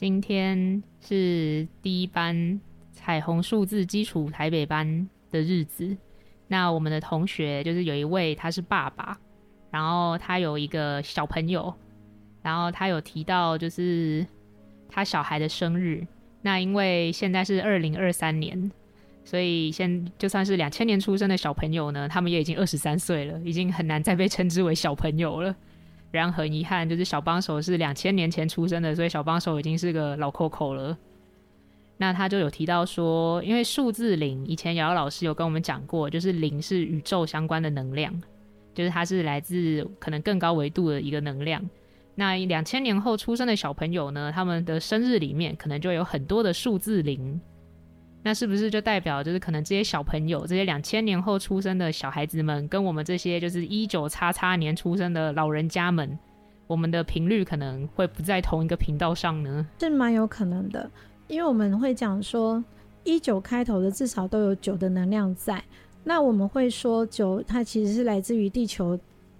今天是第一班彩虹数字基础台北班的日子。那我们的同学就是有一位，他是爸爸，然后他有一个小朋友，然后他有提到就是他小孩的生日。那因为现在是二零二三年，所以现就算是两千年出生的小朋友呢，他们也已经二十三岁了，已经很难再被称之为小朋友了。然后很遗憾，就是小帮手是两千年前出生的，所以小帮手已经是个老扣扣了。那他就有提到说，因为数字零，以前瑶瑶老师有跟我们讲过，就是零是宇宙相关的能量，就是它是来自可能更高维度的一个能量。那两千年后出生的小朋友呢，他们的生日里面可能就有很多的数字零。那是不是就代表，就是可能这些小朋友，这些两千年后出生的小孩子们，跟我们这些就是一九叉叉年出生的老人家们，我们的频率可能会不在同一个频道上呢？是蛮有可能的，因为我们会讲说，一九开头的至少都有九的能量在。那我们会说九，它其实是来自于地球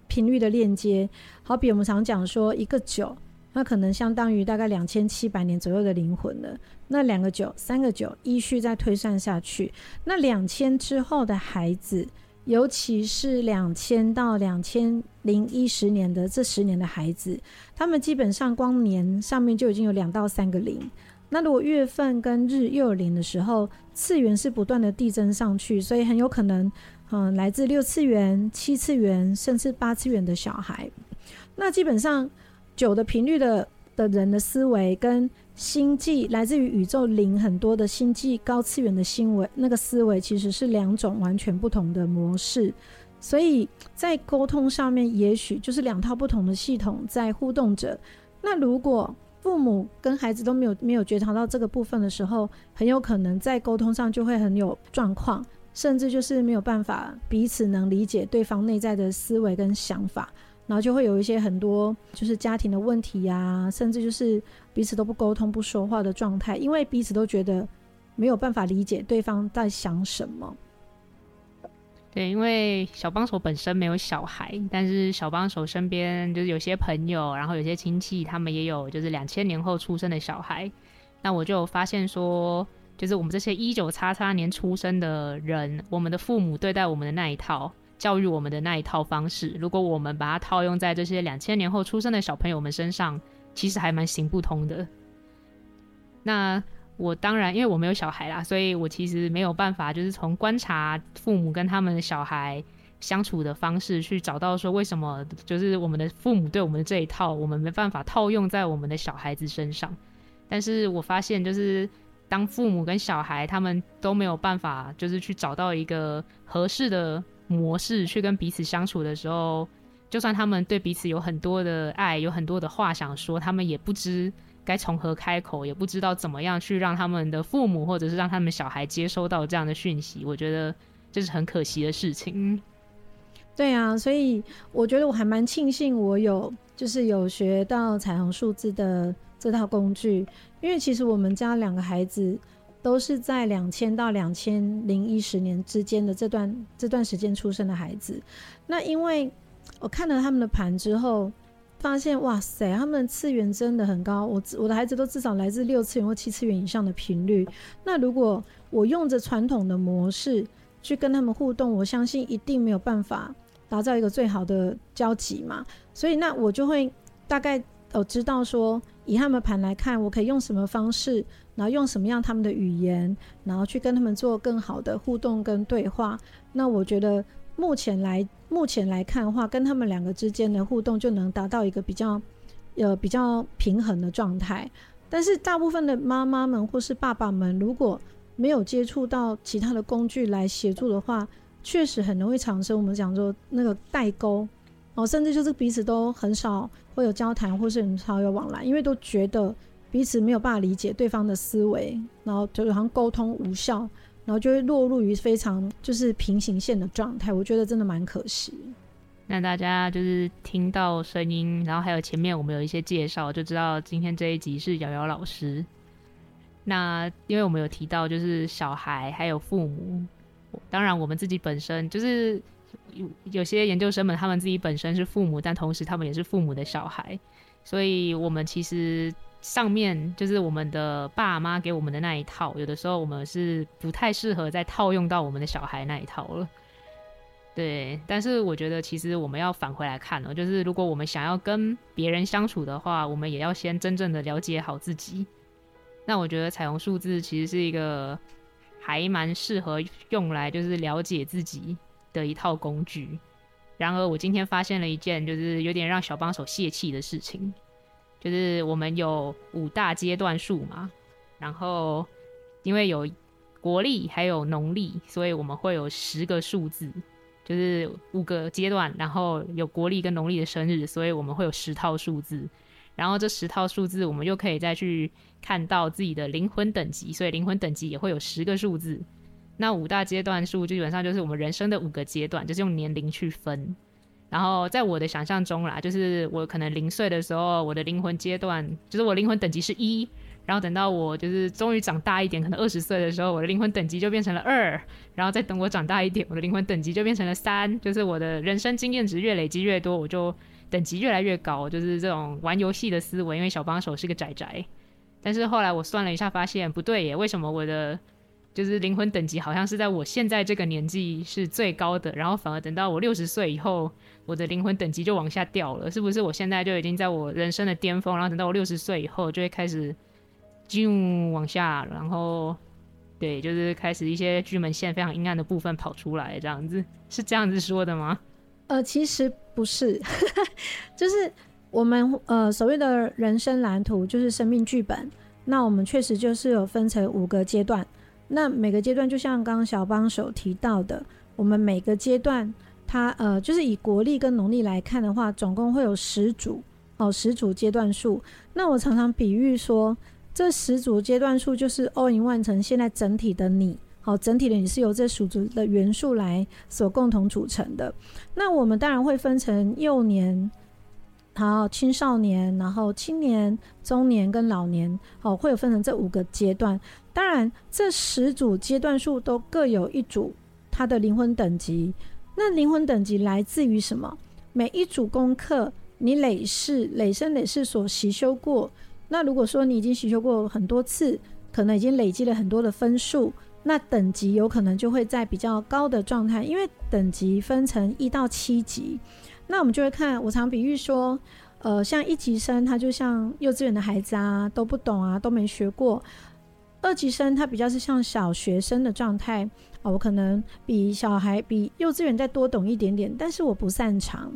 频率的链接。好比我们常讲说，一个九。那可能相当于大概两千七百年左右的灵魂了。那两个九、三个九，依序再推算下去。那两千之后的孩子，尤其是两千到两千零一十年的这十年的孩子，他们基本上光年上面就已经有两到三个零。那如果月份跟日又有零的时候，次元是不断的递增上去，所以很有可能，嗯，来自六次元、七次元甚至八次元的小孩。那基本上。九的频率的的人的思维跟星际来自于宇宙零很多的星际高次元的星维那个思维其实是两种完全不同的模式，所以在沟通上面也许就是两套不同的系统在互动着。那如果父母跟孩子都没有没有觉察到这个部分的时候，很有可能在沟通上就会很有状况，甚至就是没有办法彼此能理解对方内在的思维跟想法。然后就会有一些很多就是家庭的问题呀、啊，甚至就是彼此都不沟通、不说话的状态，因为彼此都觉得没有办法理解对方在想什么。对，因为小帮手本身没有小孩，但是小帮手身边就是有些朋友，然后有些亲戚，他们也有就是两千年后出生的小孩。那我就发现说，就是我们这些一九叉叉年出生的人，我们的父母对待我们的那一套。教育我们的那一套方式，如果我们把它套用在这些两千年后出生的小朋友们身上，其实还蛮行不通的。那我当然，因为我没有小孩啦，所以我其实没有办法，就是从观察父母跟他们的小孩相处的方式，去找到说为什么就是我们的父母对我们的这一套，我们没办法套用在我们的小孩子身上。但是我发现，就是当父母跟小孩他们都没有办法，就是去找到一个合适的。模式去跟彼此相处的时候，就算他们对彼此有很多的爱，有很多的话想说，他们也不知该从何开口，也不知道怎么样去让他们的父母或者是让他们小孩接收到这样的讯息。我觉得这是很可惜的事情。对啊，所以我觉得我还蛮庆幸我有就是有学到彩虹数字的这套工具，因为其实我们家两个孩子。都是在两千到两千零一十年之间的这段这段时间出生的孩子。那因为我看了他们的盘之后，发现哇塞，他们的次元真的很高。我我的孩子都至少来自六次元或七次元以上的频率。那如果我用着传统的模式去跟他们互动，我相信一定没有办法打造一个最好的交集嘛。所以那我就会大概我知道说，以他们盘来看，我可以用什么方式。然后用什么样他们的语言，然后去跟他们做更好的互动跟对话。那我觉得目前来目前来看的话，跟他们两个之间的互动就能达到一个比较呃比较平衡的状态。但是大部分的妈妈们或是爸爸们，如果没有接触到其他的工具来协助的话，确实很容易产生我们讲说那个代沟。哦，甚至就是彼此都很少会有交谈，或是很少有往来，因为都觉得彼此没有办法理解对方的思维，然后就好像沟通无效，然后就会落入于非常就是平行线的状态。我觉得真的蛮可惜。那大家就是听到声音，然后还有前面我们有一些介绍，就知道今天这一集是瑶瑶老师。那因为我们有提到，就是小孩还有父母，当然我们自己本身就是有有些研究生们，他们自己本身是父母，但同时他们也是父母的小孩，所以我们其实上面就是我们的爸妈给我们的那一套，有的时候我们是不太适合再套用到我们的小孩那一套了。对，但是我觉得其实我们要返回来看哦，就是如果我们想要跟别人相处的话，我们也要先真正的了解好自己。那我觉得彩虹数字其实是一个还蛮适合用来就是了解自己的一套工具。然而我今天发现了一件就是有点让小帮手泄气的事情，就是我们有五大阶段数嘛，然后因为有国历还有农历，所以我们会有十个数字。就是五个阶段，然后有国历跟农历的生日，所以我们会有十套数字。然后这十套数字，我们又可以再去看到自己的灵魂等级，所以灵魂等级也会有十个数字。那五大阶段数基本上就是我们人生的五个阶段，就是用年龄去分。然后在我的想象中啦，就是我可能零岁的时候，我的灵魂阶段就是我灵魂等级是一。然后等到我就是终于长大一点，可能二十岁的时候，我的灵魂等级就变成了二。然后再等我长大一点，我的灵魂等级就变成了三。就是我的人生经验值越累积越多，我就等级越来越高。就是这种玩游戏的思维，因为小帮手是个宅宅。但是后来我算了一下，发现不对耶，为什么我的就是灵魂等级好像是在我现在这个年纪是最高的，然后反而等到我六十岁以后，我的灵魂等级就往下掉了？是不是我现在就已经在我人生的巅峰，然后等到我六十岁以后就会开始？就往下，然后对，就是开始一些巨门线非常阴暗的部分跑出来，这样子是这样子说的吗？呃，其实不是，就是我们呃所谓的人生蓝图就是生命剧本。那我们确实就是有分成五个阶段，那每个阶段就像刚刚小帮手提到的，我们每个阶段它呃就是以国历跟农历来看的话，总共会有十组哦，十组阶段数。那我常常比喻说。这十组阶段数就是 all in one 成现在整体的你，好，整体的你是由这十组的元素来所共同组成的。那我们当然会分成幼年、好青少年，然后青年、中年跟老年，好，会有分成这五个阶段。当然，这十组阶段数都各有一组它的灵魂等级。那灵魂等级来自于什么？每一组功课，你累世、累生累世所习修过。那如果说你已经习修过很多次，可能已经累积了很多的分数，那等级有可能就会在比较高的状态，因为等级分成一到七级。那我们就会看，我常比喻说，呃，像一级生，他就像幼稚园的孩子啊，都不懂啊，都没学过；二级生他比较是像小学生的状态啊，我可能比小孩比幼稚园再多懂一点点，但是我不擅长；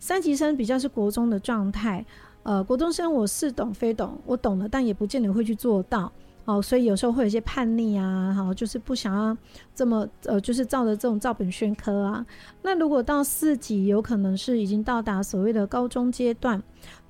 三级生比较是国中的状态。呃，国中生我似懂非懂，我懂了，但也不见得会去做到哦，所以有时候会有一些叛逆啊，好，就是不想要这么呃，就是照着这种照本宣科啊。那如果到四级，有可能是已经到达所谓的高中阶段，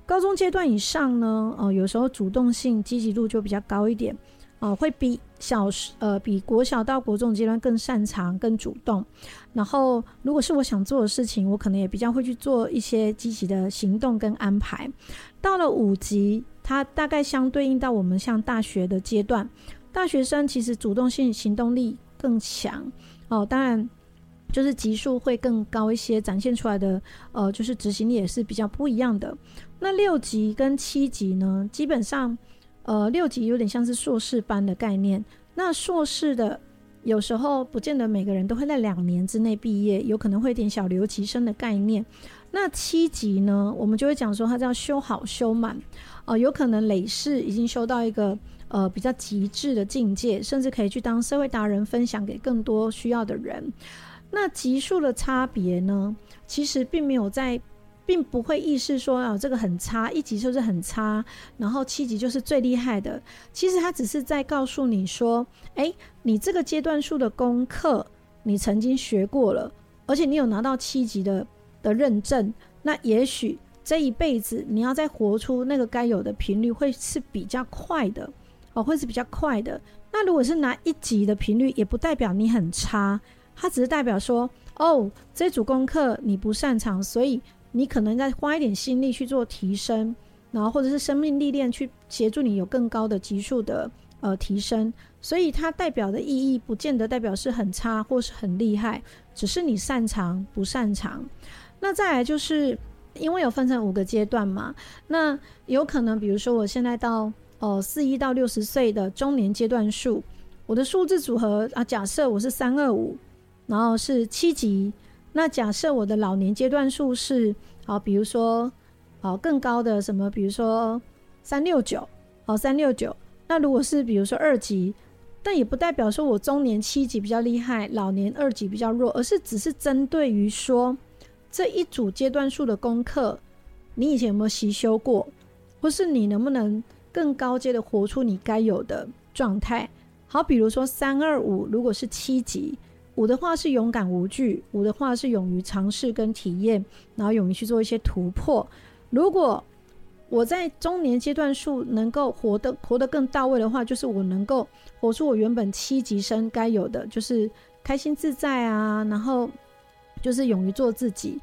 高中阶段以上呢，哦、呃，有时候主动性、积极度就比较高一点。哦、会比小呃比国小到国中阶段更擅长、更主动。然后，如果是我想做的事情，我可能也比较会去做一些积极的行动跟安排。到了五级，它大概相对应到我们像大学的阶段，大学生其实主动性、行动力更强。哦，当然就是级数会更高一些，展现出来的呃就是执行力也是比较不一样的。那六级跟七级呢，基本上。呃，六级有点像是硕士班的概念。那硕士的有时候不见得每个人都会在两年之内毕业，有可能会有点小留级生的概念。那七级呢，我们就会讲说它叫修好修满，呃，有可能累世已经修到一个呃比较极致的境界，甚至可以去当社会达人，分享给更多需要的人。那级数的差别呢，其实并没有在。并不会意识说啊，这个很差，一级就是很差，然后七级就是最厉害的。其实他只是在告诉你说，诶，你这个阶段数的功课你曾经学过了，而且你有拿到七级的的认证，那也许这一辈子你要再活出那个该有的频率，会是比较快的哦，会是比较快的。那如果是拿一级的频率，也不代表你很差，它只是代表说，哦，这组功课你不擅长，所以你可能再花一点心力去做提升，然后或者是生命历练去协助你有更高的级数的呃提升。所以它代表的意义，不见得代表是很差或是很厉害，只是你擅长不擅长。那再来就是，因为有分成五个阶段嘛，那有可能比如说我现在到哦四一到六十岁的中年阶段数，我的数字组合啊，假设我是三二五，然后是七级，那假设我的老年阶段数是好，比如说好更高的什么，比如说三六九，好三六九，那如果是比如说二级。但也不代表说我中年七级比较厉害，老年二级比较弱，而是只是针对于说这一组阶段数的功课，你以前有没有习修过，或是你能不能更高阶的活出你该有的状态？好，比如说三二五，如果是七级，五的话是勇敢无惧，五的话是勇于尝试跟体验，然后勇于去做一些突破。如果我在中年阶段数能够活得活得更到位的话，就是我能够活出我原本七级生该有的，就是开心自在啊，然后就是勇于做自己。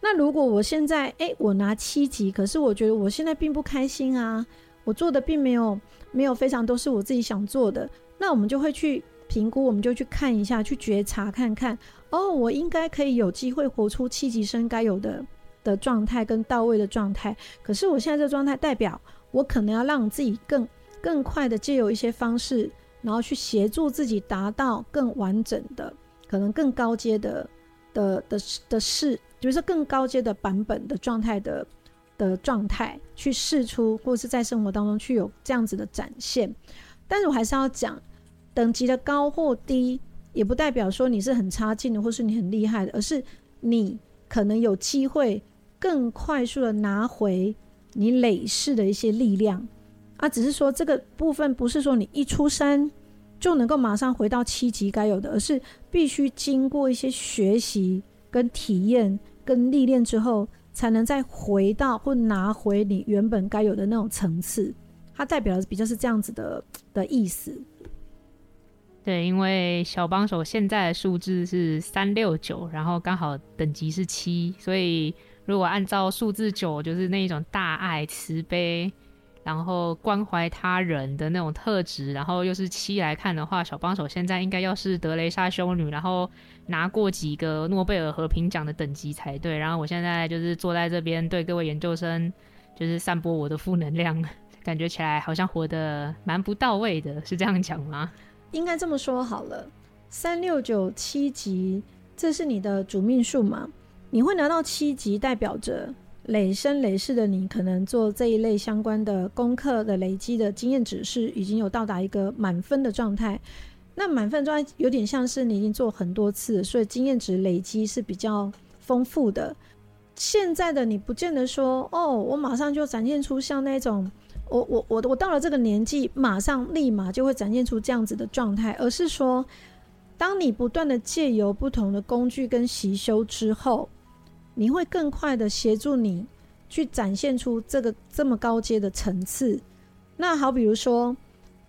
那如果我现在诶，我拿七级，可是我觉得我现在并不开心啊，我做的并没有没有非常都是我自己想做的，那我们就会去评估，我们就去看一下，去觉察看看，哦，我应该可以有机会活出七级生该有的。的状态跟到位的状态，可是我现在这状态代表我可能要让自己更更快的借由一些方式，然后去协助自己达到更完整的，可能更高阶的的的的试，就是更高阶的版本的状态的的状态去试出，或是在生活当中去有这样子的展现。但是我还是要讲，等级的高或低，也不代表说你是很差劲的，或是你很厉害的，而是你可能有机会。更快速的拿回你累世的一些力量啊，只是说这个部分不是说你一出生就能够马上回到七级该有的，而是必须经过一些学习、跟体验、跟历练之后，才能再回到或拿回你原本该有的那种层次。它代表的比较是这样子的的意思。对，因为小帮手现在的数字是三六九，然后刚好等级是七，所以。如果按照数字九，就是那一种大爱、慈悲，然后关怀他人的那种特质，然后又是七来看的话，小帮手现在应该要是德雷莎修女，然后拿过几个诺贝尔和平奖的等级才对。然后我现在就是坐在这边，对各位研究生就是散播我的负能量，感觉起来好像活得蛮不到位的，是这样讲吗？应该这么说好了，三六九七级，这是你的主命数吗？你会拿到七级，代表着累生累世的你可能做这一类相关的功课的累积的经验值是已经有到达一个满分的状态。那满分状态有点像是你已经做很多次，所以经验值累积是比较丰富的。现在的你不见得说哦，我马上就展现出像那种我我我我到了这个年纪，马上立马就会展现出这样子的状态，而是说，当你不断的借由不同的工具跟习修之后。你会更快的协助你去展现出这个这么高阶的层次。那好，比如说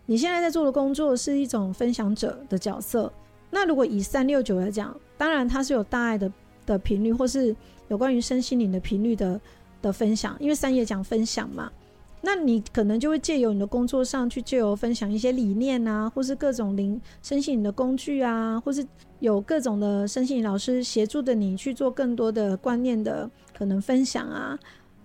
你现在在做的工作是一种分享者的角色。那如果以三六九来讲，当然它是有大爱的的频率，或是有关于身心灵的频率的的分享，因为三也讲分享嘛。那你可能就会借由你的工作上去借由分享一些理念啊，或是各种灵身心灵的工具啊，或是有各种的身心灵老师协助的你去做更多的观念的可能分享啊，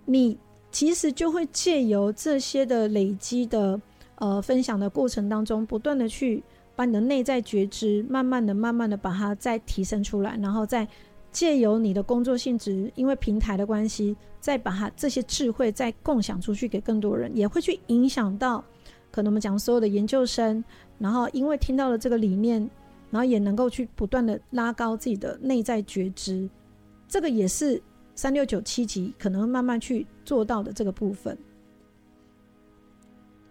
你其实就会借由这些的累积的呃分享的过程当中，不断的去把你的内在觉知，慢慢的、慢慢的把它再提升出来，然后再。借由你的工作性质，因为平台的关系，再把它这些智慧再共享出去给更多人，也会去影响到可能我们讲所有的研究生，然后因为听到了这个理念，然后也能够去不断的拉高自己的内在觉知，这个也是三六九七级可能会慢慢去做到的这个部分。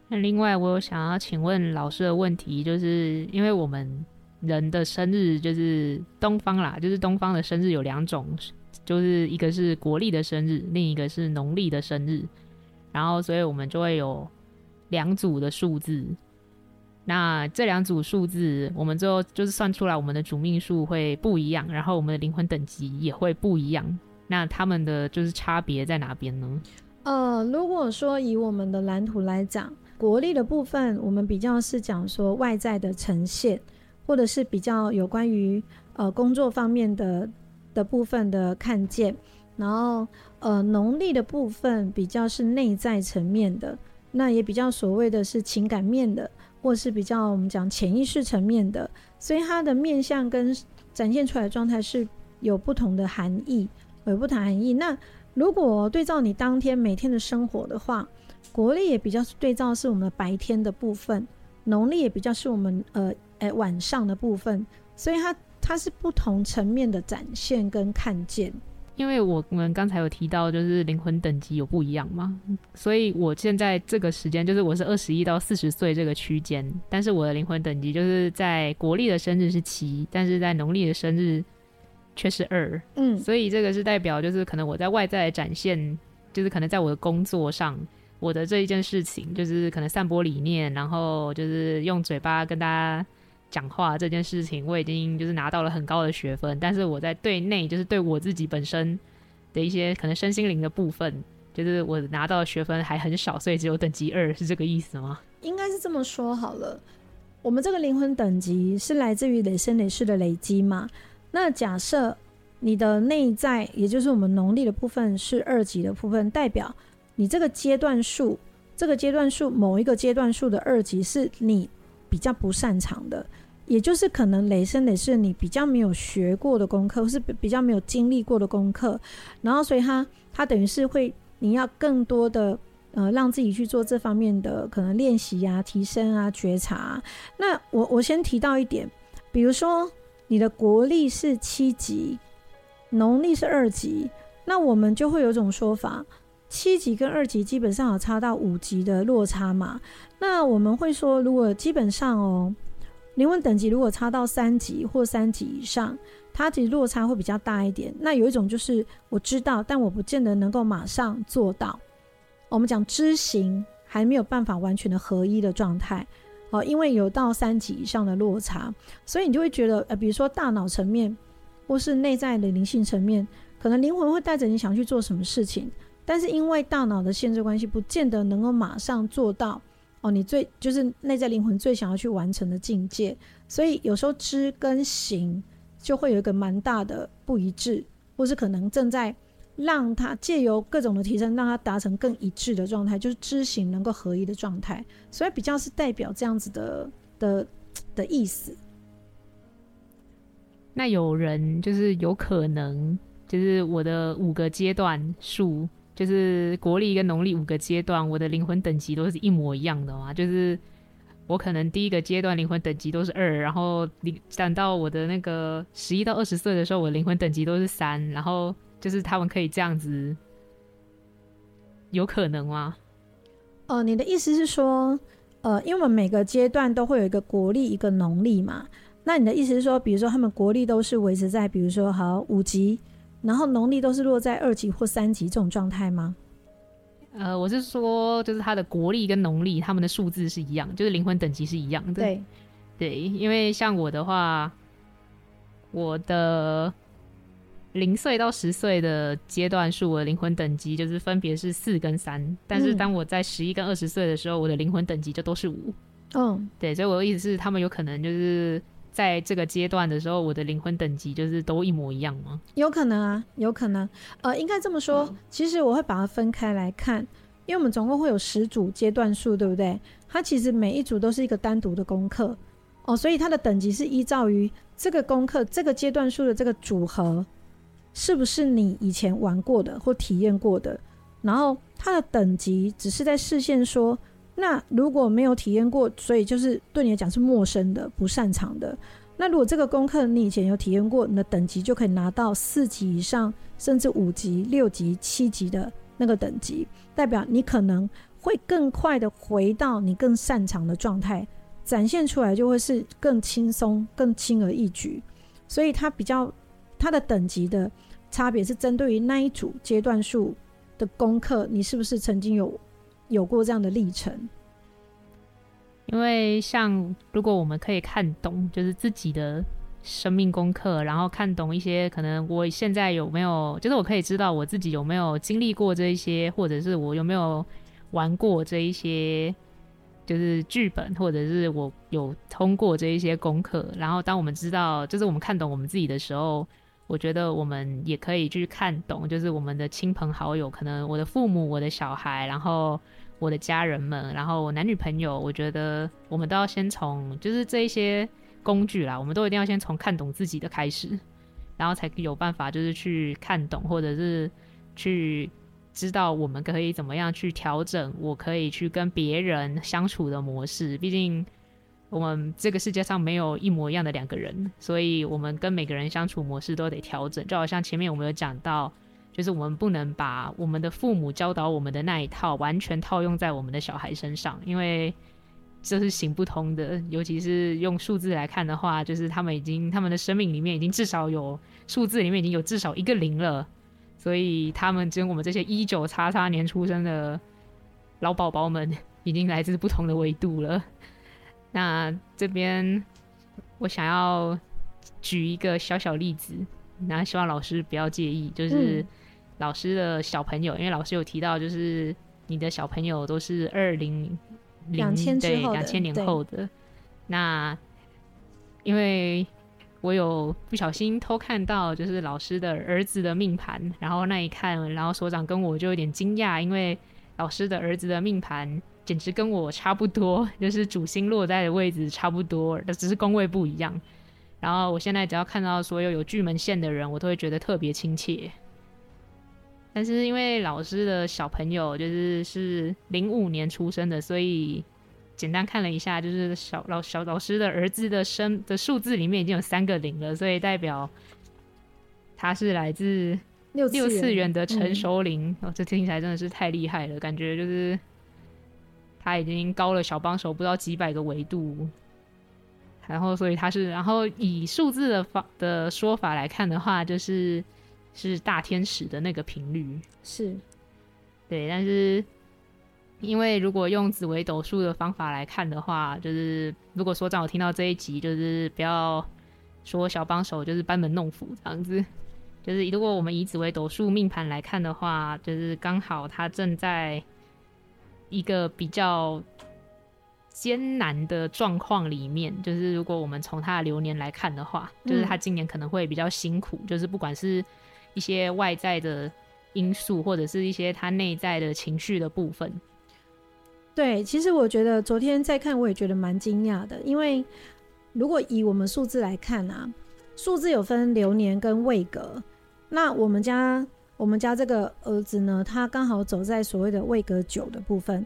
那另外，我有想要请问老师的问题，就是因为我们。人的生日就是东方啦，就是东方的生日有两种，就是一个是国历的生日，另一个是农历的生日。然后，所以我们就会有两组的数字。那这两组数字，我们最后就是算出来，我们的主命数会不一样，然后我们的灵魂等级也会不一样。那他们的就是差别在哪边呢？呃，如果说以我们的蓝图来讲，国历的部分，我们比较是讲说外在的呈现。或者是比较有关于呃工作方面的的部分的看见，然后呃农历的部分比较是内在层面的，那也比较所谓的是情感面的，或是比较我们讲潜意识层面的，所以它的面向跟展现出来的状态是有不同的含义，有不同含义。那如果对照你当天每天的生活的话，国历也比较是对照是我们白天的部分，农历也比较是我们呃。哎，晚上的部分，所以它它是不同层面的展现跟看见。因为我们刚才有提到，就是灵魂等级有不一样嘛，所以我现在这个时间就是我是二十一到四十岁这个区间，但是我的灵魂等级就是在国历的生日是七，但是在农历的生日却是二。嗯，所以这个是代表就是可能我在外在的展现，就是可能在我的工作上。我的这一件事情就是可能散播理念，然后就是用嘴巴跟大家讲话这件事情，我已经就是拿到了很高的学分。但是我在对内，就是对我自己本身的一些可能身心灵的部分，就是我拿到的学分还很少，所以只有等级二，是这个意思吗？应该是这么说好了。我们这个灵魂等级是来自于累生累世的累积嘛？那假设你的内在，也就是我们农历的部分是二级的部分，代表。你这个阶段数，这个阶段数某一个阶段数的二级是你比较不擅长的，也就是可能累生累世你比较没有学过的功课，或是比较没有经历过的功课，然后所以他他等于是会你要更多的呃让自己去做这方面的可能练习啊、提升啊、觉察。那我我先提到一点，比如说你的国历是七级，农历是二级，那我们就会有种说法。七级跟二级基本上有差到五级的落差嘛？那我们会说，如果基本上哦，灵魂等级如果差到三级或三级以上，它其实落差会比较大一点。那有一种就是我知道，但我不见得能够马上做到。我们讲知行还没有办法完全的合一的状态哦，因为有到三级以上的落差，所以你就会觉得，呃，比如说大脑层面或是内在的灵性层面，可能灵魂会带着你想去做什么事情。但是因为大脑的限制关系，不见得能够马上做到哦。你最就是内在灵魂最想要去完成的境界，所以有时候知跟行就会有一个蛮大的不一致，或是可能正在让他借由各种的提升，让他达成更一致的状态，就是知行能够合一的状态。所以比较是代表这样子的的的意思。那有人就是有可能，就是我的五个阶段数。就是国历跟农历五个阶段，我的灵魂等级都是一模一样的嘛。就是我可能第一个阶段灵魂等级都是二，然后你等到我的那个十一到二十岁的时候，我灵魂等级都是三，然后就是他们可以这样子，有可能吗？呃，你的意思是说，呃，因为我们每个阶段都会有一个国历一个农历嘛，那你的意思是说，比如说他们国历都是维持在，比如说好五级。然后农历都是落在二级或三级这种状态吗？呃，我是说，就是他的国历跟农历，他们的数字是一样，就是灵魂等级是一样的。对，对，因为像我的话，我的零岁到十岁的阶段数，我的灵魂等级就是分别是四跟三。但是当我在十一跟二十岁的时候，我的灵魂等级就都是五。嗯，对，所以我的意思是，他们有可能就是。在这个阶段的时候，我的灵魂等级就是都一模一样吗？有可能啊，有可能。呃，应该这么说，嗯、其实我会把它分开来看，因为我们总共会有十组阶段数，对不对？它其实每一组都是一个单独的功课哦，所以它的等级是依照于这个功课这个阶段数的这个组合是不是你以前玩过的或体验过的，然后它的等级只是在视线说。那如果没有体验过，所以就是对你来讲是陌生的、不擅长的。那如果这个功课你以前有体验过，你的等级就可以拿到四级以上，甚至五级、六级、七级的那个等级，代表你可能会更快的回到你更擅长的状态，展现出来就会是更轻松、更轻而易举。所以它比较它的等级的差别是针对于那一组阶段数的功课，你是不是曾经有有过这样的历程？因为像如果我们可以看懂，就是自己的生命功课，然后看懂一些可能我现在有没有，就是我可以知道我自己有没有经历过这一些，或者是我有没有玩过这一些，就是剧本，或者是我有通过这一些功课。然后当我们知道，就是我们看懂我们自己的时候，我觉得我们也可以去看懂，就是我们的亲朋好友，可能我的父母、我的小孩，然后。我的家人们，然后我男女朋友，我觉得我们都要先从就是这一些工具啦，我们都一定要先从看懂自己的开始，然后才有办法就是去看懂，或者是去知道我们可以怎么样去调整，我可以去跟别人相处的模式。毕竟我们这个世界上没有一模一样的两个人，所以我们跟每个人相处模式都得调整。就好像前面我们有讲到。就是我们不能把我们的父母教导我们的那一套完全套用在我们的小孩身上，因为这是行不通的。尤其是用数字来看的话，就是他们已经他们的生命里面已经至少有数字里面已经有至少一个零了，所以他们跟我们这些一九叉叉年出生的老宝宝们已经来自不同的维度了。那这边我想要举一个小小例子，那希望老师不要介意，就是。嗯老师的小朋友，因为老师有提到，就是你的小朋友都是二零零对两千年后的。那因为我有不小心偷看到，就是老师的儿子的命盘，然后那一看，然后所长跟我就有点惊讶，因为老师的儿子的命盘简直跟我差不多，就是主星落在的位置差不多，只是宫位不一样。然后我现在只要看到所有有巨门线的人，我都会觉得特别亲切。但是因为老师的小朋友就是是零五年出生的，所以简单看了一下，就是小老小老师的儿子的生的数字里面已经有三个零了，所以代表他是来自六六次元的成熟灵。哦，这听起来真的是太厉害了，感觉就是他已经高了小帮手不知道几百个维度。然后，所以他是，然后以数字的方的说法来看的话，就是。是大天使的那个频率，是对，但是因为如果用紫微斗数的方法来看的话，就是如果说让我听到这一集，就是不要说小帮手，就是班门弄斧这样子。就是如果我们以紫微斗数命盘来看的话，就是刚好他正在一个比较艰难的状况里面。就是如果我们从他的流年来看的话，就是他今年可能会比较辛苦，嗯、就是不管是。一些外在的因素，或者是一些他内在的情绪的部分。对，其实我觉得昨天在看，我也觉得蛮惊讶的。因为如果以我们数字来看啊，数字有分流年跟位格。那我们家我们家这个儿子呢，他刚好走在所谓的位格九的部分。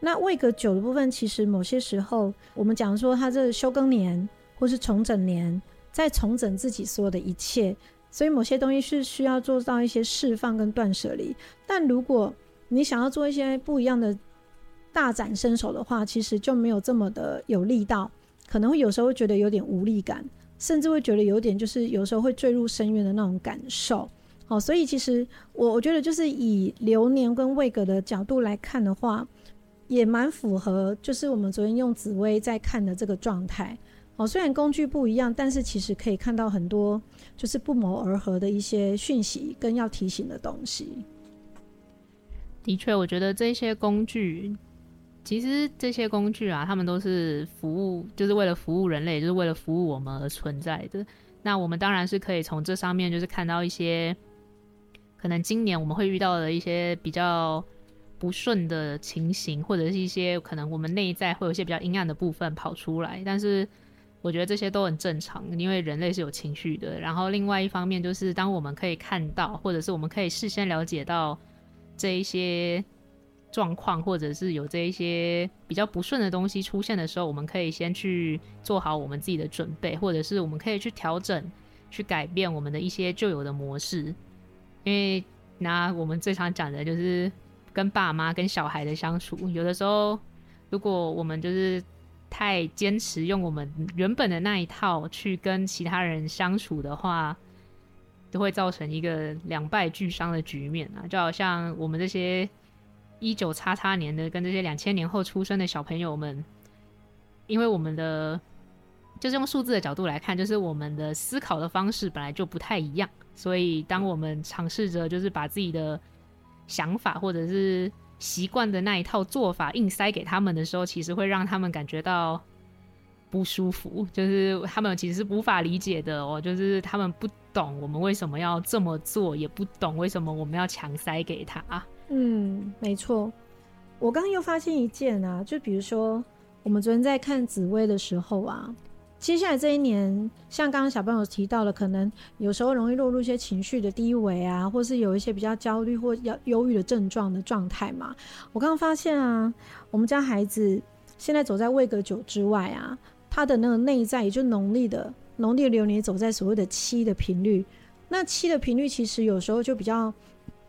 那位格九的部分，其实某些时候我们讲说，他这休更年或是重整年，在重整自己所有的一切。所以某些东西是需要做到一些释放跟断舍离，但如果你想要做一些不一样的大展身手的话，其实就没有这么的有力道，可能会有时候会觉得有点无力感，甚至会觉得有点就是有时候会坠入深渊的那种感受。好，所以其实我我觉得就是以流年跟位格的角度来看的话，也蛮符合，就是我们昨天用紫薇在看的这个状态。哦，虽然工具不一样，但是其实可以看到很多就是不谋而合的一些讯息跟要提醒的东西。的确，我觉得这些工具，其实这些工具啊，他们都是服务，就是为了服务人类，就是为了服务我们而存在的。那我们当然是可以从这上面，就是看到一些可能今年我们会遇到的一些比较不顺的情形，或者是一些可能我们内在会有一些比较阴暗的部分跑出来，但是。我觉得这些都很正常，因为人类是有情绪的。然后另外一方面就是，当我们可以看到，或者是我们可以事先了解到这一些状况，或者是有这一些比较不顺的东西出现的时候，我们可以先去做好我们自己的准备，或者是我们可以去调整、去改变我们的一些旧有的模式。因为拿我们最常讲的就是跟爸妈、跟小孩的相处，有的时候如果我们就是。太坚持用我们原本的那一套去跟其他人相处的话，都会造成一个两败俱伤的局面啊！就好像我们这些一九叉叉年的跟这些两千年后出生的小朋友们，因为我们的就是用数字的角度来看，就是我们的思考的方式本来就不太一样，所以当我们尝试着就是把自己的想法或者是习惯的那一套做法硬塞给他们的时候，其实会让他们感觉到不舒服，就是他们其实是无法理解的哦，就是他们不懂我们为什么要这么做，也不懂为什么我们要强塞给他。嗯，没错。我刚刚又发现一件啊，就比如说我们昨天在看紫薇的时候啊。接下来这一年，像刚刚小朋友提到的，可能有时候容易落入一些情绪的低维啊，或是有一些比较焦虑或要忧郁的症状的状态嘛。我刚刚发现啊，我们家孩子现在走在位格九之外啊，他的那个内在，也就农历的农历流年走在所谓的七的频率。那七的频率其实有时候就比较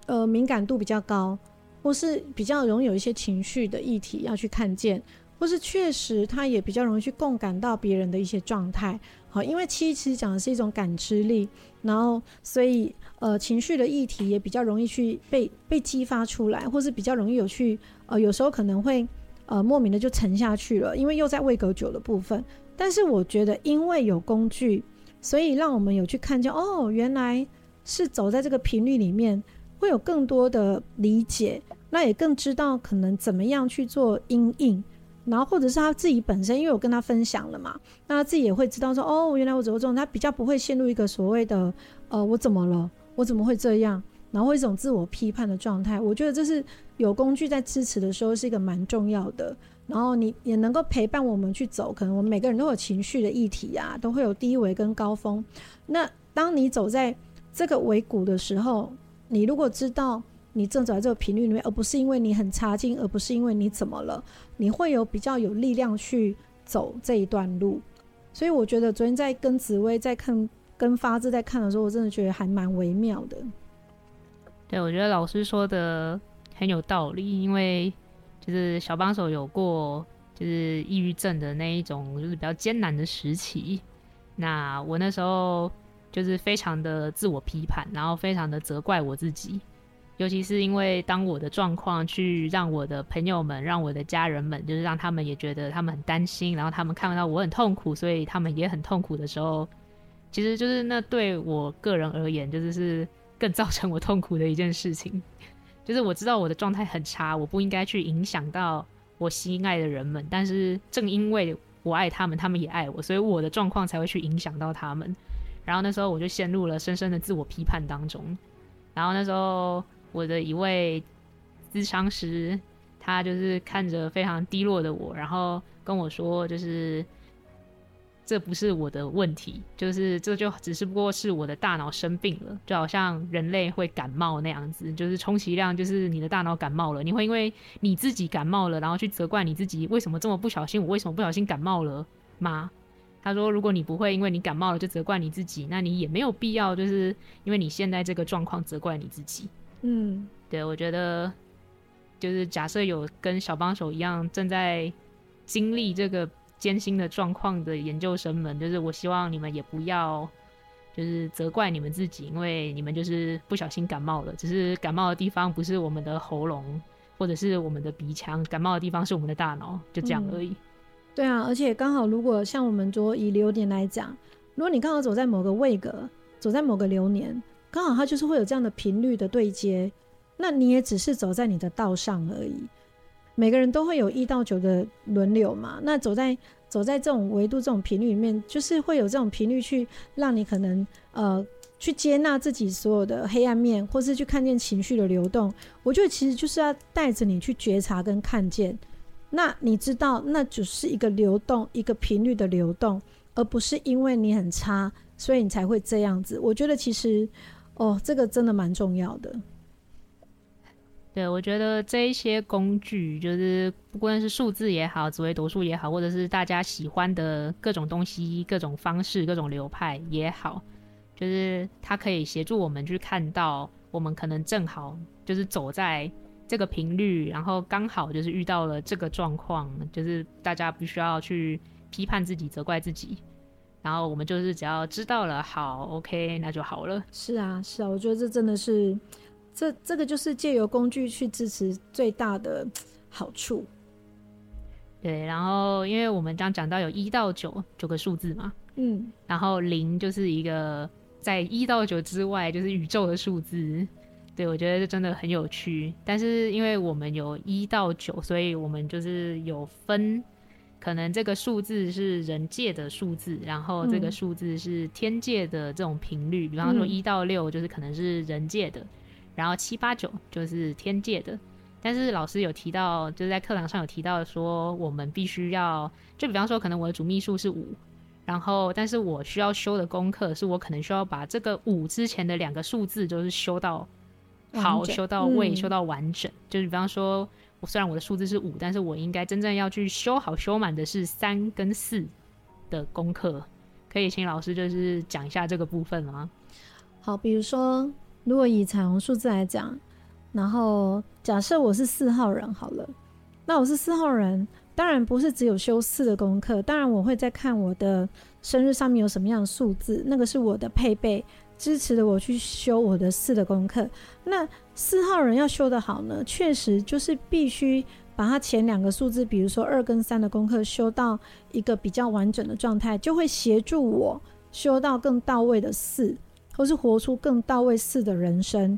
呃敏感度比较高，或是比较容易有一些情绪的议题要去看见。或是确实，他也比较容易去共感到别人的一些状态，好，因为七其实讲的是一种感知力，然后所以呃情绪的议题也比较容易去被被激发出来，或是比较容易有去呃有时候可能会呃莫名的就沉下去了，因为又在位格九的部分。但是我觉得，因为有工具，所以让我们有去看见哦，原来是走在这个频率里面，会有更多的理解，那也更知道可能怎么样去做因应。然后或者是他自己本身，因为我跟他分享了嘛，那他自己也会知道说，哦，原来我走这种，他比较不会陷入一个所谓的，呃，我怎么了？我怎么会这样？然后一种自我批判的状态。我觉得这是有工具在支持的时候是一个蛮重要的。然后你也能够陪伴我们去走，可能我们每个人都有情绪的议题啊，都会有低维跟高峰。那当你走在这个尾谷的时候，你如果知道。你正走在这个频率里面，而不是因为你很差劲，而不是因为你怎么了，你会有比较有力量去走这一段路。所以我觉得昨天在跟紫薇在看、跟发字在看的时候，我真的觉得还蛮微妙的。对，我觉得老师说的很有道理，因为就是小帮手有过就是抑郁症的那一种，就是比较艰难的时期。那我那时候就是非常的自我批判，然后非常的责怪我自己。尤其是因为当我的状况去让我的朋友们、让我的家人们，就是让他们也觉得他们很担心，然后他们看到我很痛苦，所以他们也很痛苦的时候，其实就是那对我个人而言，就是是更造成我痛苦的一件事情。就是我知道我的状态很差，我不应该去影响到我心爱的人们，但是正因为我爱他们，他们也爱我，所以我的状况才会去影响到他们。然后那时候我就陷入了深深的自我批判当中。然后那时候。我的一位咨商师，他就是看着非常低落的我，然后跟我说，就是这不是我的问题，就是这就只是不过是我的大脑生病了，就好像人类会感冒那样子，就是充其量就是你的大脑感冒了，你会因为你自己感冒了，然后去责怪你自己为什么这么不小心，我为什么不小心感冒了吗？他说，如果你不会因为你感冒了就责怪你自己，那你也没有必要就是因为你现在这个状况责怪你自己。嗯，对，我觉得就是假设有跟小帮手一样正在经历这个艰辛的状况的研究生们，就是我希望你们也不要就是责怪你们自己，因为你们就是不小心感冒了，只是感冒的地方不是我们的喉咙或者是我们的鼻腔，感冒的地方是我们的大脑，就这样而已。嗯，对啊，而且刚好如果像我们说以流年来讲，如果你刚好走在某个位格，走在某个流年。刚好它就是会有这样的频率的对接，那你也只是走在你的道上而已。每个人都会有一到九的轮流嘛，那走在走在这种维度、这种频率里面，就是会有这种频率去让你可能呃去接纳自己所有的黑暗面，或是去看见情绪的流动。我觉得其实就是要带着你去觉察跟看见。那你知道，那只是一个流动，一个频率的流动，而不是因为你很差，所以你才会这样子。我觉得其实。哦，这个真的蛮重要的。对，我觉得这一些工具，就是不管是数字也好，紫微斗数也好，或者是大家喜欢的各种东西、各种方式、各种流派也好，就是它可以协助我们去看到，我们可能正好就是走在这个频率，然后刚好就是遇到了这个状况，就是大家不需要去批判自己、责怪自己，然后我们就是只要知道了，好，OK，那就好了。是啊，是啊，我觉得这真的是，这这个就是借由工具去支持最大的好处。对，然后因为我们刚讲到有一到九九个数字嘛，嗯，然后零就是一个在一到九之外，就是宇宙的数字。对，我觉得这真的很有趣。但是因为我们有一到九，所以我们就是有分，可能这个数字是人界的数字，然后这个数字是天界的这种频率。嗯、比方说一到六就是可能是人界的，然后七八九就是天界的。但是老师有提到，就是在课堂上有提到说，我们必须要，就比方说可能我的主秘数是五，然后但是我需要修的功课是我可能需要把这个五之前的两个数字就是修到。好，修到位，嗯、修到完整。就是比方说，我我虽然我的数字是五，但是我应该真正要去修好、修满的是三跟四的功课。可以请老师就是讲一下这个部分吗？好，比如说，如果以彩虹数字来讲，然后假设我是四号人好了，那我是四号人，当然不是只有修四的功课，当然我会再看我的生日上面有什么样的数字，那个是我的配备。支持的我去修我的四的功课，那四号人要修得好呢，确实就是必须把他前两个数字，比如说二跟三的功课修到一个比较完整的状态，就会协助我修到更到位的四，或是活出更到位四的人生。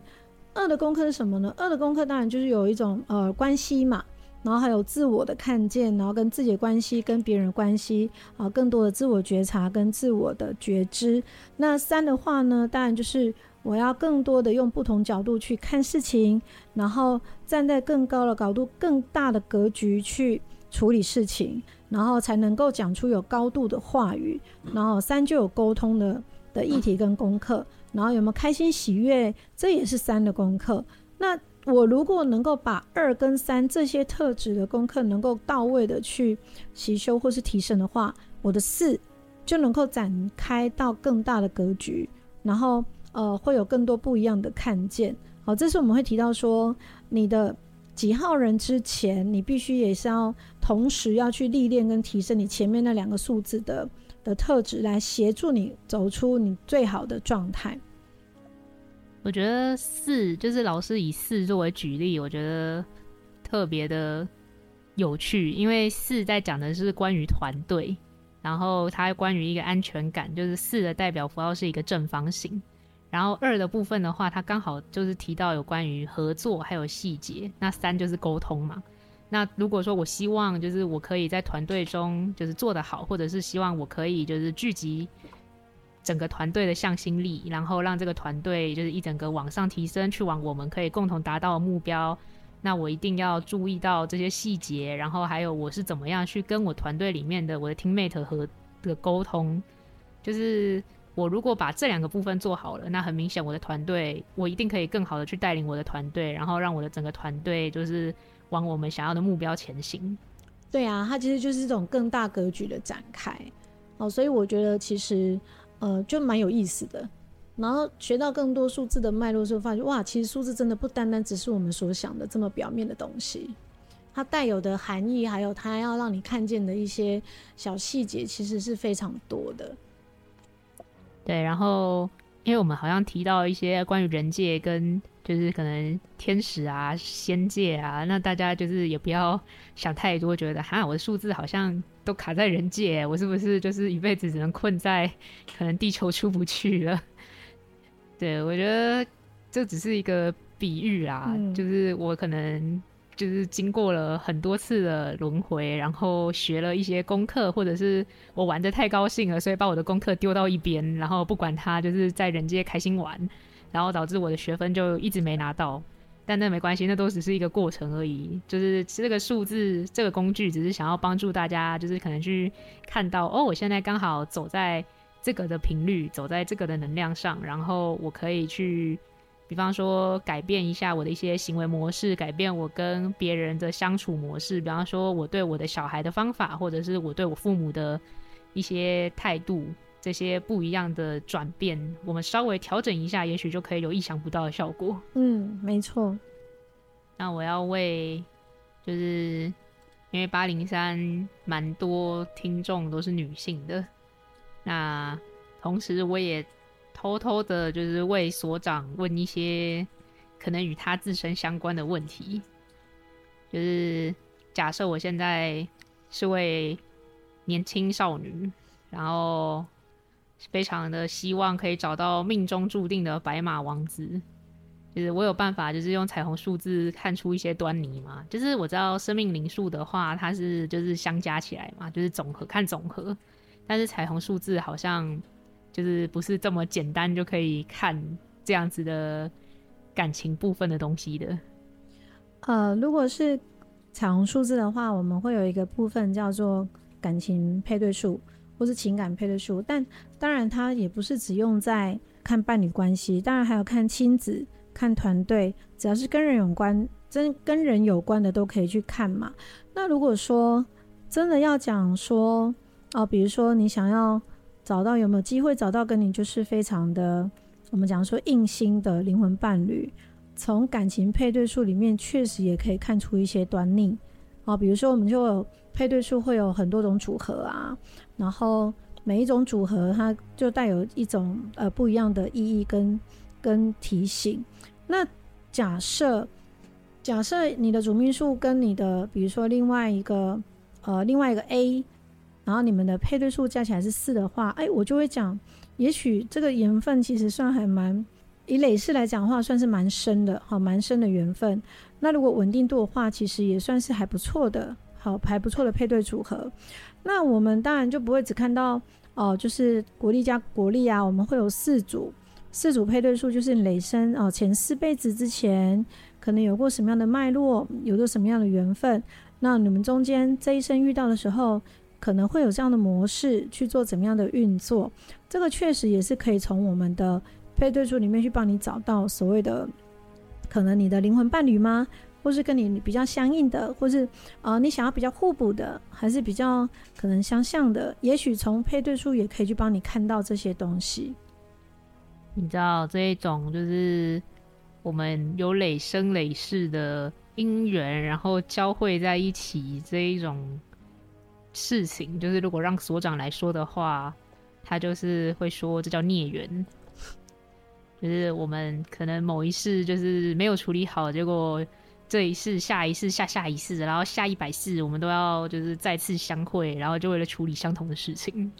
二的功课是什么呢？二的功课当然就是有一种呃关系嘛。然后还有自我的看见，然后跟自己的关系，跟别人的关系啊，更多的自我觉察跟自我的觉知。那三的话呢，当然就是我要更多的用不同角度去看事情，然后站在更高的高度、更大的格局去处理事情，然后才能够讲出有高度的话语。然后三就有沟通的的议题跟功课，然后有没有开心喜悦，这也是三的功课。那我如果能够把二跟三这些特质的功课能够到位的去习修或是提升的话，我的四就能够展开到更大的格局，然后呃会有更多不一样的看见。好，这是我们会提到说，你的几号人之前，你必须也是要同时要去历练跟提升你前面那两个数字的的特质，来协助你走出你最好的状态。我觉得四就是老师以四作为举例，我觉得特别的有趣，因为四在讲的是关于团队，然后它关于一个安全感，就是四的代表符号是一个正方形，然后二的部分的话，它刚好就是提到有关于合作还有细节，那三就是沟通嘛。那如果说我希望就是我可以在团队中就是做得好，或者是希望我可以就是聚集。整个团队的向心力，然后让这个团队就是一整个往上提升，去往我们可以共同达到的目标。那我一定要注意到这些细节，然后还有我是怎么样去跟我团队里面的我的 teammate 和的沟通。就是我如果把这两个部分做好了，那很明显我的团队我一定可以更好的去带领我的团队，然后让我的整个团队就是往我们想要的目标前行。对啊，它其实就是这种更大格局的展开。哦，所以我觉得其实。呃，就蛮有意思的，然后学到更多数字的脉络之后，发现哇，其实数字真的不单单只是我们所想的这么表面的东西，它带有的含义，还有它要让你看见的一些小细节，其实是非常多的。对，然后因为我们好像提到一些关于人界跟就是可能天使啊、仙界啊，那大家就是也不要想太多，觉得哈，我的数字好像。都卡在人界，我是不是就是一辈子只能困在可能地球出不去了？对，我觉得这只是一个比喻啦，嗯、就是我可能就是经过了很多次的轮回，然后学了一些功课，或者是我玩得太高兴了，所以把我的功课丢到一边，然后不管它，就是在人界开心玩，然后导致我的学分就一直没拿到。但那没关系，那都只是一个过程而已。就是这个数字，这个工具，只是想要帮助大家，就是可能去看到，哦，我现在刚好走在这个的频率，走在这个的能量上，然后我可以去，比方说改变一下我的一些行为模式，改变我跟别人的相处模式。比方说，我对我的小孩的方法，或者是我对我父母的一些态度。这些不一样的转变，我们稍微调整一下，也许就可以有意想不到的效果。嗯，没错。那我要为，就是因为八零三蛮多听众都是女性的，那同时我也偷偷的，就是为所长问一些可能与他自身相关的问题，就是假设我现在是位年轻少女，然后非常的希望可以找到命中注定的白马王子。就是我有办法，就是用彩虹数字看出一些端倪嘛。就是我知道生命灵数的话，它是就是相加起来嘛，就是总和看总和。但是彩虹数字好像就是不是这么简单就可以看这样子的感情部分的东西的。呃，如果是彩虹数字的话，我们会有一个部分叫做感情配对数，或是情感配对数。但当然，它也不是只用在看伴侣关系，当然还有看亲子。看团队，只要是跟人有关，真跟人有关的都可以去看嘛。那如果说真的要讲说哦，比如说你想要找到有没有机会找到跟你就是非常的，我们讲说硬心的灵魂伴侣，从感情配对数里面确实也可以看出一些端倪啊。比如说我们就有配对数会有很多种组合啊，然后每一种组合它就带有一种呃不一样的意义跟跟提醒。那假设，假设你的主命数跟你的，比如说另外一个，呃，另外一个 A，然后你们的配对数加起来是四的话，哎，我就会讲，也许这个缘分其实算还蛮，以累世来讲的话，算是蛮深的，好，蛮深的缘分。那如果稳定度的话，其实也算是还不错的，好，还不错的配对组合。那我们当然就不会只看到，哦、就是国力加国力啊，我们会有四组。四组配对数就是累生哦，前四辈子之前可能有过什么样的脉络，有过什么样的缘分，那你们中间这一生遇到的时候，可能会有这样的模式去做怎么样的运作，这个确实也是可以从我们的配对数里面去帮你找到所谓的可能你的灵魂伴侣吗？或是跟你比较相应的，或是呃你想要比较互补的，还是比较可能相像的？也许从配对数也可以去帮你看到这些东西。你知道这一种就是我们有累生累世的姻缘，然后交汇在一起这一种事情，就是如果让所长来说的话，他就是会说这叫孽缘，就是我们可能某一世就是没有处理好，结果这一世、下一世、下下一世，然后下一百世，我们都要就是再次相会，然后就为了处理相同的事情，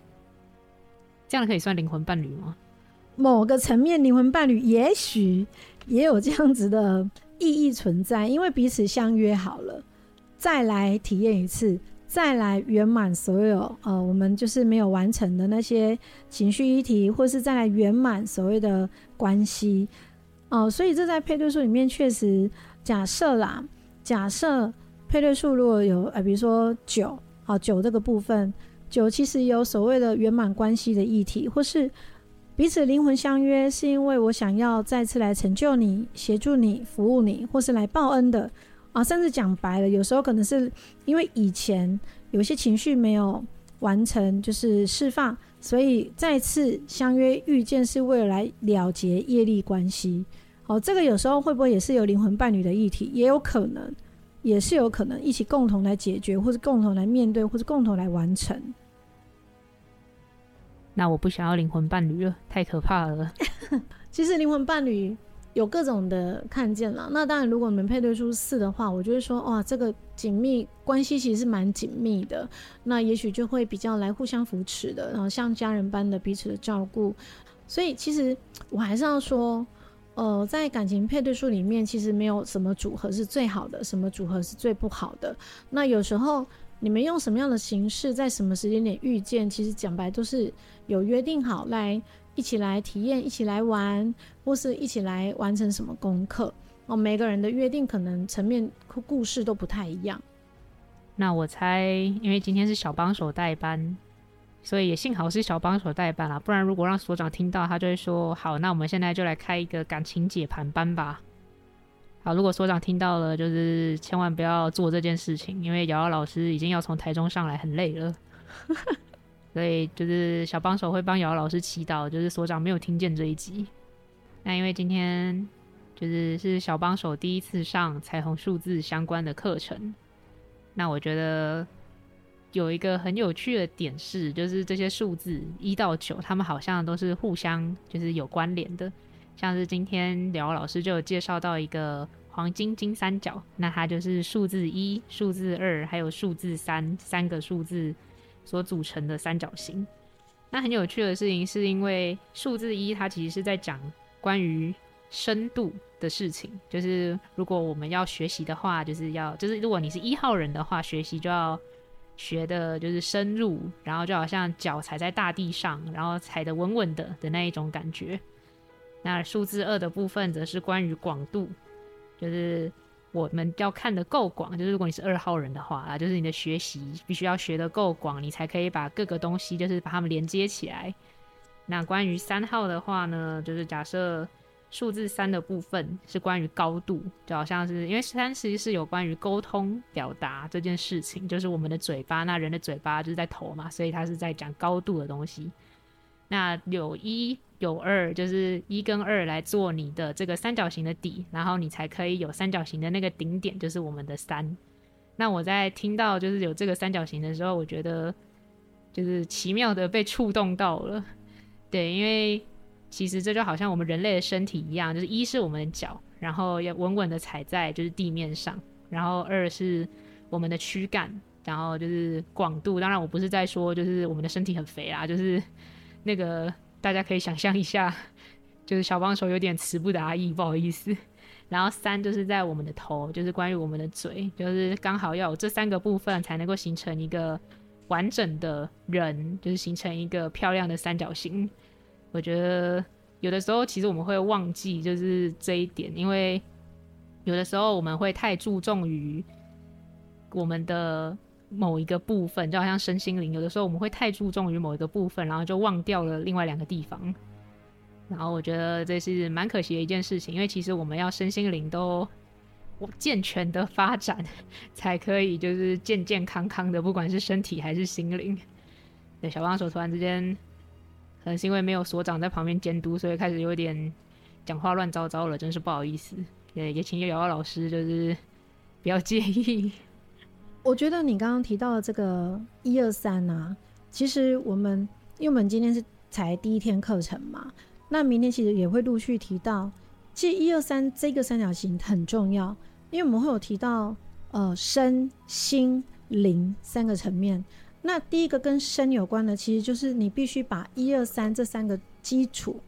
这样可以算灵魂伴侣吗？某个层面，灵魂伴侣也许也有这样子的意义存在，因为彼此相约好了，再来体验一次，再来圆满所有呃，我们就是没有完成的那些情绪议题，或是再来圆满所谓的关系哦、所以这在配对数里面确实假设啦，假设配对数如果有呃，比如说九，好九这个部分，九其实有所谓的圆满关系的议题，或是。彼此灵魂相约，是因为我想要再次来成就你、协助你、服务你，或是来报恩的啊。甚至讲白了，有时候可能是因为以前有些情绪没有完成，就是释放，所以再次相约遇见，是为了来了结业力关系。哦，这个有时候会不会也是有灵魂伴侣的议题？也有可能，也是有可能一起共同来解决，或是共同来面对，或是共同来完成。那我不想要灵魂伴侣了，太可怕了。其实灵魂伴侣有各种的看见了。那当然，如果你们配对数四的话，我就会说，哇，这个紧密关系其实是蛮紧密的。那也许就会比较来互相扶持的，然后像家人般的彼此的照顾。所以其实我还是要说，呃，在感情配对数里面，其实没有什么组合是最好的，什么组合是最不好的。那有时候。你们用什么样的形式，在什么时间点遇见？其实讲白都是有约定好来一起来体验，一起来玩，或是一起来完成什么功课哦。每个人的约定可能层面故事都不太一样。那我猜，因为今天是小帮手代班，所以也幸好是小帮手代班啦。不然如果让所长听到，他就会说：“好，那我们现在就来开一个感情解盘班吧。”好，如果所长听到了，就是千万不要做这件事情，因为瑶瑶老师已经要从台中上来，很累了。所以就是小帮手会帮瑶瑶老师祈祷，就是所长没有听见这一集。那因为今天就是是小帮手第一次上彩虹数字相关的课程。那我觉得有一个很有趣的点是，就是这些数字一到九，他们好像都是互相就是有关联的。像是今天姚老师就有介绍到一个黄金金三角，那它就是数字一、数字二还有数字三三个数字所组成的三角形。那很有趣的事情是因为数字一它其实是在讲关于深度的事情，就是如果我们要学习的话，就是要就是如果你是一号人的话，学习就要学的就是深入，然后就好像脚踩在大地上，然后踩得稳稳的的那一种感觉。那数字二的部分则是关于广度，就是我们要看得够广，就是如果你是二号人的话啊，就是你的学习必须要学得够广，你才可以把各个东西就是把它们连接起来。那关于三号的话呢，就是假设数字三的部分是关于高度，就好像是因为三其实是有关于沟通表达这件事情，就是我们的嘴巴，那人的嘴巴就是在头嘛，所以它是在讲高度的东西。那有一有二，就是一跟二来做你的这个三角形的底，然后你才可以有三角形的那个顶点，就是我们的三。那我在听到就是有这个三角形的时候，我觉得就是奇妙的被触动到了。对，因为其实这就好像我们人类的身体一样，就是一是我们的脚，然后要稳稳的踩在就是地面上，然后二是我们的躯干，然后就是广度。当然我不是在说就是我们的身体很肥啊，就是。那个大家可以想象一下，就是小帮手有点词不达意，不好意思。然后三就是在我们的头，就是关于我们的嘴，就是刚好要有这三个部分才能够形成一个完整的人，就是形成一个漂亮的三角形。我觉得有的时候其实我们会忘记就是这一点，因为有的时候我们会太注重于我们的。某一个部分，就好像身心灵，有的时候我们会太注重于某一个部分，然后就忘掉了另外两个地方。然后我觉得这是蛮可惜的一件事情，因为其实我们要身心灵都健全的发展，才可以就是健健康康的，不管是身体还是心灵。对，小帮手突然之间，可能是因为没有所长在旁边监督，所以开始有点讲话乱糟糟了，真是不好意思。也也请叶瑶瑶老师就是不要介意。我觉得你刚刚提到的这个一二三啊，其实我们因为我们今天是才第一天课程嘛，那明天其实也会陆续提到。其实一二三这个三角形很重要，因为我们会有提到呃身心灵三个层面。那第一个跟身有关的，其实就是你必须把一二三这三个基础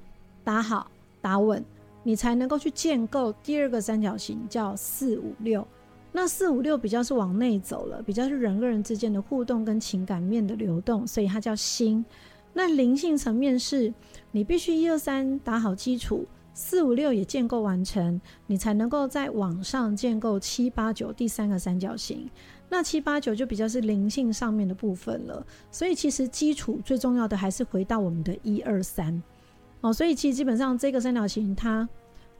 打好打稳，你才能够去建构第二个三角形，叫四五六。那四五六比较是往内走了，比较是人跟人之间的互动跟情感面的流动，所以它叫心。那灵性层面是，你必须一二三打好基础，四五六也建构完成，你才能够在网上建构七八九第三个三角形。那七八九就比较是灵性上面的部分了。所以其实基础最重要的还是回到我们的一二三哦。所以其实基本上这个三角形它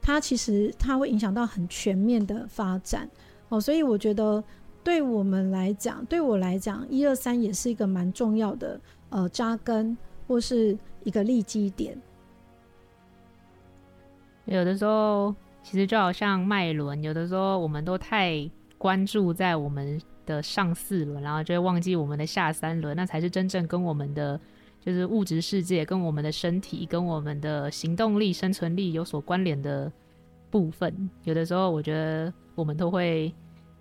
它其实它会影响到很全面的发展。哦，所以我觉得对我们来讲，对我来讲，一二三也是一个蛮重要的呃扎根或是一个立基点。有的时候其实就好像脉轮，有的时候我们都太关注在我们的上四轮，然后就会忘记我们的下三轮，那才是真正跟我们的就是物质世界、跟我们的身体、跟我们的行动力、生存力有所关联的部分。有的时候我觉得。我们都会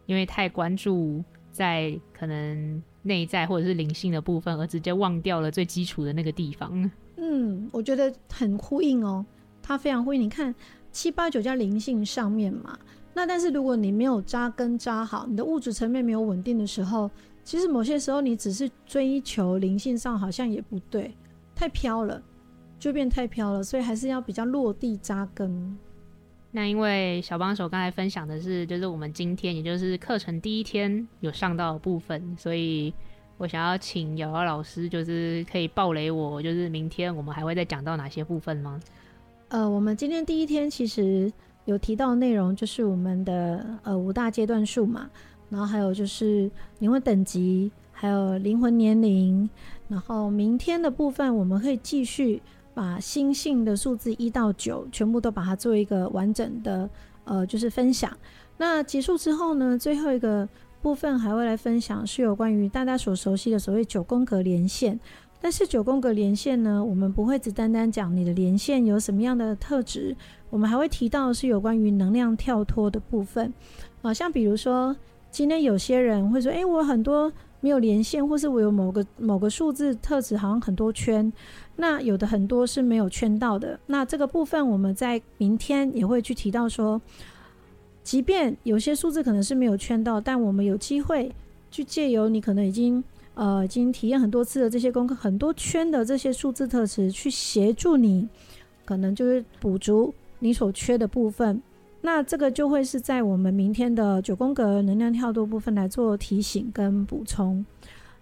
因为太关注在可能内在或者是灵性的部分，而直接忘掉了最基础的那个地方。嗯，我觉得很呼应哦，它非常呼应。你看七八九加灵性上面嘛，那但是如果你没有扎根扎好，你的物质层面没有稳定的时候，其实某些时候你只是追求灵性上好像也不对，太飘了，就变太飘了，所以还是要比较落地扎根。那因为小帮手刚才分享的是，就是我们今天也就是课程第一天有上到的部分，所以我想要请瑶瑶老师，就是可以爆雷我，就是明天我们还会再讲到哪些部分吗？呃，我们今天第一天其实有提到内容，就是我们的呃五大阶段数嘛，然后还有就是灵魂等级，还有灵魂年龄，然后明天的部分我们会继续。把星性的数字一到九全部都把它做一个完整的呃，就是分享。那结束之后呢，最后一个部分还会来分享是有关于大家所熟悉的所谓九宫格连线。但是九宫格连线呢，我们不会只单单讲你的连线有什么样的特质，我们还会提到是有关于能量跳脱的部分。啊，像比如说今天有些人会说，诶，我很多没有连线，或是我有某个某个数字特质好像很多圈，那有的很多是没有圈到的。那这个部分我们在明天也会去提到说，即便有些数字可能是没有圈到，但我们有机会去借由你可能已经。呃，已经体验很多次的这些功课，很多圈的这些数字特质，去协助你，可能就是补足你所缺的部分。那这个就会是在我们明天的九宫格能量跳脱部分来做提醒跟补充。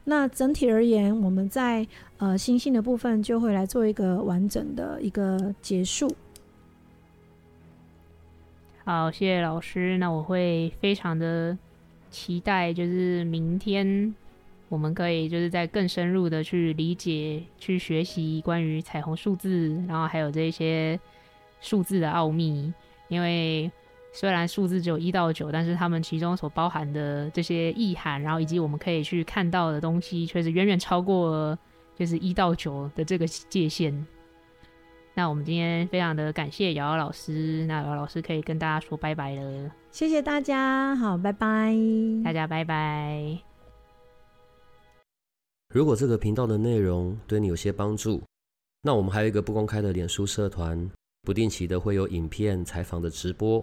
那整体而言，我们在呃星星的部分就会来做一个完整的一个结束。好，谢谢老师。那我会非常的期待，就是明天。我们可以就是在更深入的去理解、去学习关于彩虹数字，然后还有这些数字的奥秘。因为虽然数字只有一到九，但是他们其中所包含的这些意涵，然后以及我们可以去看到的东西，却是远远超过就是一到九的这个界限。那我们今天非常的感谢瑶瑶老师，那瑶瑶老师可以跟大家说拜拜了。谢谢大家，好，拜拜，大家拜拜。如果这个频道的内容对你有些帮助，那我们还有一个不公开的脸书社团，不定期的会有影片采访的直播